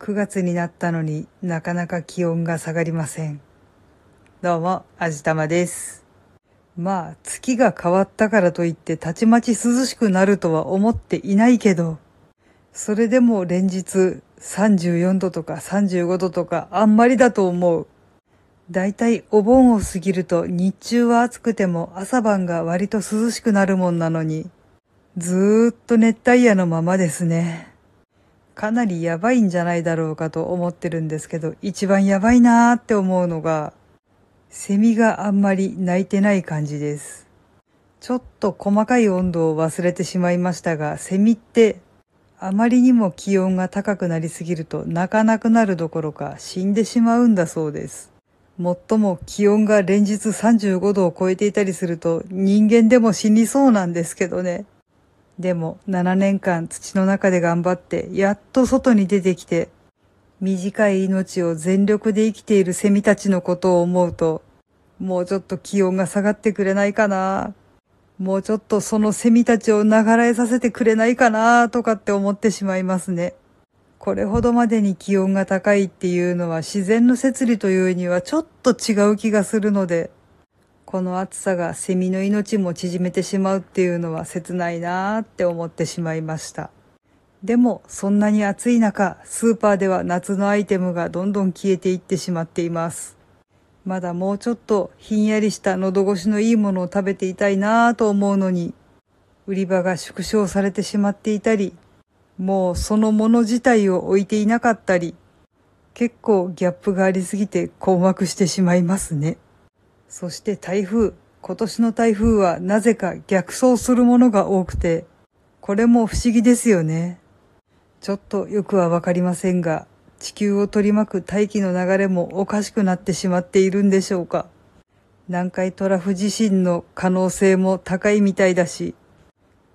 9月になったのになかなか気温が下がりません。どうも、あじたまです。まあ、月が変わったからといってたちまち涼しくなるとは思っていないけど、それでも連日34度とか35度とかあんまりだと思う。だいたいお盆を過ぎると日中は暑くても朝晩が割と涼しくなるもんなのに、ずーっと熱帯夜のままですね。かなりやばいんじゃないだろうかと思ってるんですけど、一番やばいなーって思うのが、セミがあんまり鳴いてない感じです。ちょっと細かい温度を忘れてしまいましたが、セミってあまりにも気温が高くなりすぎると泣かなくなるどころか死んでしまうんだそうです。もっとも気温が連日35度を超えていたりすると人間でも死にそうなんですけどね。でも7年間土の中で頑張ってやっと外に出てきて短い命を全力で生きているセミたちのことを思うともうちょっと気温が下がってくれないかな。もうちょっとそのセミたちを流らえさせてくれないかなとかって思ってしまいますね。これほどまでに気温が高いっていうのは自然の摂理というにはちょっと違う気がするので、この暑さがセミの命も縮めてしまうっていうのは切ないなーって思ってしまいました。でも、そんなに暑い中、スーパーでは夏のアイテムがどんどん消えていってしまっています。まだもうちょっとひんやりした喉越しのいいものを食べていたいなぁと思うのに、売り場が縮小されてしまっていたり、もうそのもの自体を置いていなかったり、結構ギャップがありすぎて困惑してしまいますね。そして台風。今年の台風はなぜか逆走するものが多くて、これも不思議ですよね。ちょっとよくはわかりませんが、地球を取り巻く大気の流れもおかしくなってしまっているんでしょうか。南海トラフ地震の可能性も高いみたいだし、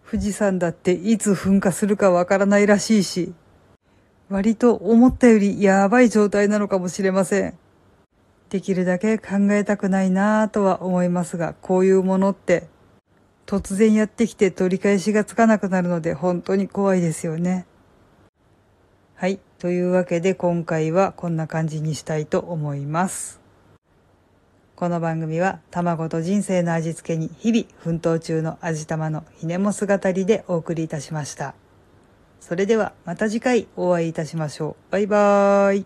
富士山だっていつ噴火するかわからないらしいし、割と思ったよりやばい状態なのかもしれません。できるだけ考えたくないなぁとは思いますが、こういうものって突然やってきて取り返しがつかなくなるので本当に怖いですよね。はい。というわけで今回はこんな感じにしたいと思います。この番組は卵と人生の味付けに日々奮闘中の味玉のひねも姿りでお送りいたしました。それではまた次回お会いいたしましょう。バイバーイ。